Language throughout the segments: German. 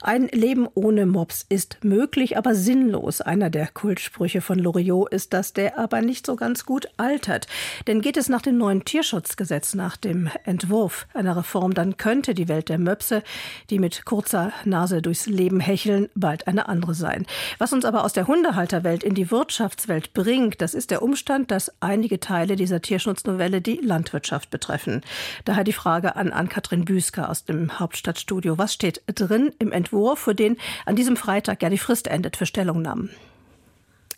ein Leben ohne Mops ist möglich, aber sinnlos. Einer der Kultsprüche von Loriot ist das, der aber nicht so ganz gut altert. Denn geht es nach dem neuen Tierschutzgesetz, nach dem Entwurf einer Reform, dann könnte die Welt der Möpse, die mit kurzer Nase durchs Leben hecheln, bald eine andere sein. Was uns aber aus der Hundehalterwelt in die Wirtschaftswelt bringt, das ist der Umstand, dass einige Teile dieser Tierschutznovelle die Landwirtschaft betreffen. Daher die Frage an Ann-Kathrin Büsker aus dem Hauptstadtstudio. Was steht drin im Entwurf? Entwurf, für den an diesem Freitag ja die Frist endet für Stellungnahmen.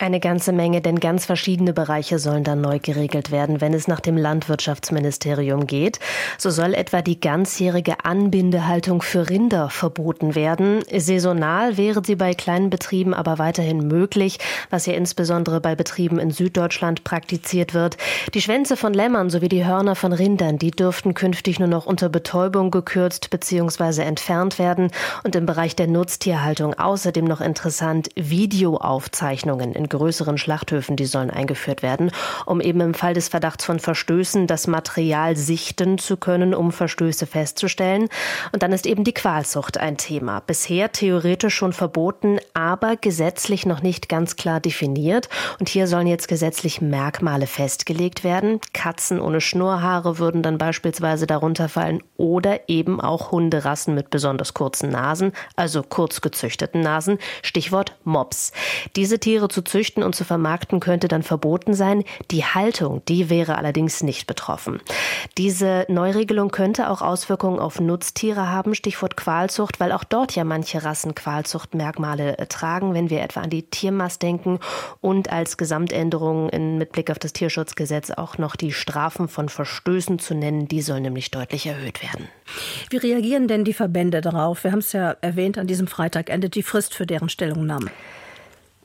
Eine ganze Menge, denn ganz verschiedene Bereiche sollen dann neu geregelt werden, wenn es nach dem Landwirtschaftsministerium geht. So soll etwa die ganzjährige Anbindehaltung für Rinder verboten werden. Saisonal wäre sie bei kleinen Betrieben aber weiterhin möglich, was ja insbesondere bei Betrieben in Süddeutschland praktiziert wird. Die Schwänze von Lämmern sowie die Hörner von Rindern, die dürften künftig nur noch unter Betäubung gekürzt bzw. entfernt werden. Und im Bereich der Nutztierhaltung außerdem noch interessant Videoaufzeichnungen in größeren Schlachthöfen, die sollen eingeführt werden, um eben im Fall des Verdachts von Verstößen das Material sichten zu können, um Verstöße festzustellen. Und dann ist eben die Qualzucht ein Thema. Bisher theoretisch schon verboten, aber gesetzlich noch nicht ganz klar definiert. Und hier sollen jetzt gesetzlich Merkmale festgelegt werden. Katzen ohne Schnurrhaare würden dann beispielsweise darunter fallen oder eben auch Hunderassen mit besonders kurzen Nasen, also kurz gezüchteten Nasen. Stichwort Mops. Diese Tiere zu züchten züchten und zu vermarkten könnte dann verboten sein. Die Haltung, die wäre allerdings nicht betroffen. Diese Neuregelung könnte auch Auswirkungen auf Nutztiere haben, Stichwort Qualzucht, weil auch dort ja manche Rassen Qualzuchtmerkmale äh, tragen, wenn wir etwa an die Tiermast denken und als Gesamtänderung in, mit Blick auf das Tierschutzgesetz auch noch die Strafen von Verstößen zu nennen, die sollen nämlich deutlich erhöht werden. Wie reagieren denn die Verbände darauf? Wir haben es ja erwähnt, an diesem Freitag endet die Frist für deren Stellungnahme.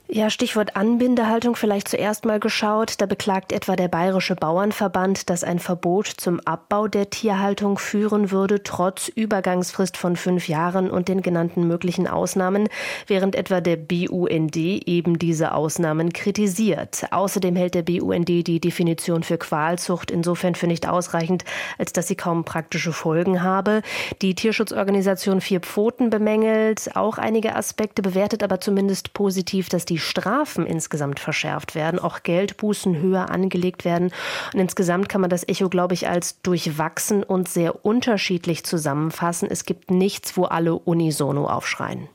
Ja, Stichwort Anbindehaltung vielleicht zuerst mal geschaut. Da beklagt etwa der Bayerische Bauernverband, dass ein Verbot zum Abbau der Tierhaltung führen würde, trotz Übergangsfrist von fünf Jahren und den genannten möglichen Ausnahmen, während etwa der BUND eben diese Ausnahmen kritisiert. Außerdem hält der BUND die Definition für Qualzucht insofern für nicht ausreichend, als dass sie kaum praktische Folgen habe. Die Tierschutzorganisation Vier Pfoten bemängelt auch einige Aspekte, bewertet aber zumindest positiv, dass die die Strafen insgesamt verschärft werden, auch Geldbußen höher angelegt werden. Und insgesamt kann man das Echo, glaube ich, als durchwachsen und sehr unterschiedlich zusammenfassen. Es gibt nichts, wo alle unisono aufschreien.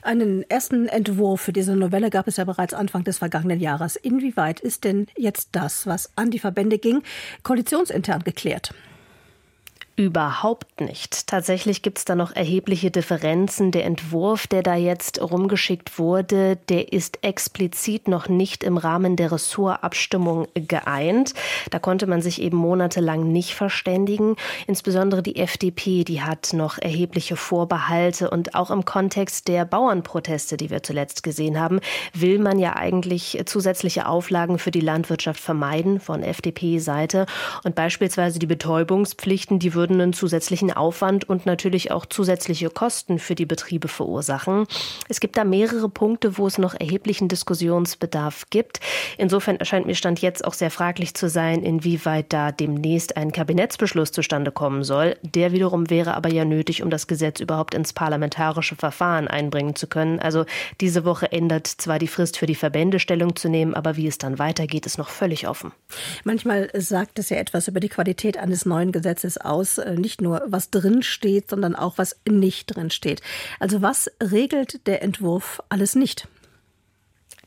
Einen ersten Entwurf für diese Novelle gab es ja bereits Anfang des vergangenen Jahres. Inwieweit ist denn jetzt das, was an die Verbände ging, koalitionsintern geklärt? Überhaupt nicht. Tatsächlich gibt es da noch erhebliche Differenzen. Der Entwurf, der da jetzt rumgeschickt wurde, der ist explizit noch nicht im Rahmen der Ressortabstimmung geeint. Da konnte man sich eben monatelang nicht verständigen. Insbesondere die FDP, die hat noch erhebliche Vorbehalte. Und auch im Kontext der Bauernproteste, die wir zuletzt gesehen haben, will man ja eigentlich zusätzliche Auflagen für die Landwirtschaft vermeiden von FDP-Seite. Und beispielsweise die Betäubungspflichten, die würden würden einen zusätzlichen Aufwand und natürlich auch zusätzliche Kosten für die Betriebe verursachen. Es gibt da mehrere Punkte, wo es noch erheblichen Diskussionsbedarf gibt. Insofern erscheint mir Stand jetzt auch sehr fraglich zu sein, inwieweit da demnächst ein Kabinettsbeschluss zustande kommen soll. Der wiederum wäre aber ja nötig, um das Gesetz überhaupt ins parlamentarische Verfahren einbringen zu können. Also diese Woche ändert zwar die Frist für die Verbände Stellung zu nehmen, aber wie es dann weitergeht, ist noch völlig offen. Manchmal sagt es ja etwas über die Qualität eines neuen Gesetzes aus, äh, nicht nur was drin steht, sondern auch was nicht drin steht. Also was regelt der Entwurf alles nicht?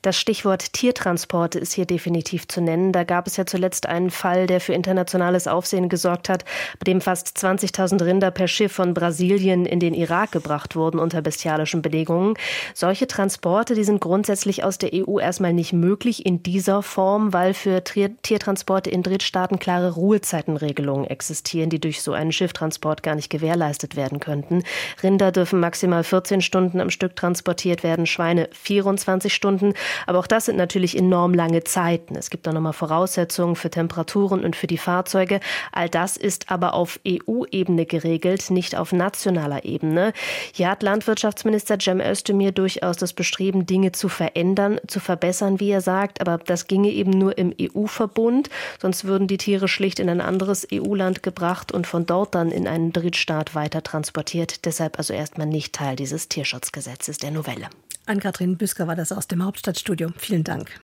Das Stichwort Tiertransporte ist hier definitiv zu nennen. Da gab es ja zuletzt einen Fall, der für internationales Aufsehen gesorgt hat, bei dem fast 20.000 Rinder per Schiff von Brasilien in den Irak gebracht wurden unter bestialischen Bedingungen. Solche Transporte, die sind grundsätzlich aus der EU erstmal nicht möglich in dieser Form, weil für Tiertransporte in Drittstaaten klare Ruhezeitenregelungen existieren, die durch so einen Schifftransport gar nicht gewährleistet werden könnten. Rinder dürfen maximal 14 Stunden am Stück transportiert werden, Schweine 24 Stunden. Aber auch das sind natürlich enorm lange Zeiten. Es gibt da nochmal Voraussetzungen für Temperaturen und für die Fahrzeuge. All das ist aber auf EU-Ebene geregelt, nicht auf nationaler Ebene. Hier hat Landwirtschaftsminister Cem Özdemir durchaus das Bestreben, Dinge zu verändern, zu verbessern, wie er sagt. Aber das ginge eben nur im EU-Verbund. Sonst würden die Tiere schlicht in ein anderes EU-Land gebracht und von dort dann in einen Drittstaat weiter transportiert. Deshalb also erstmal nicht Teil dieses Tierschutzgesetzes der Novelle. Ann-Kathrin Büsker war das aus dem Hauptstadtstudio. Vielen Dank.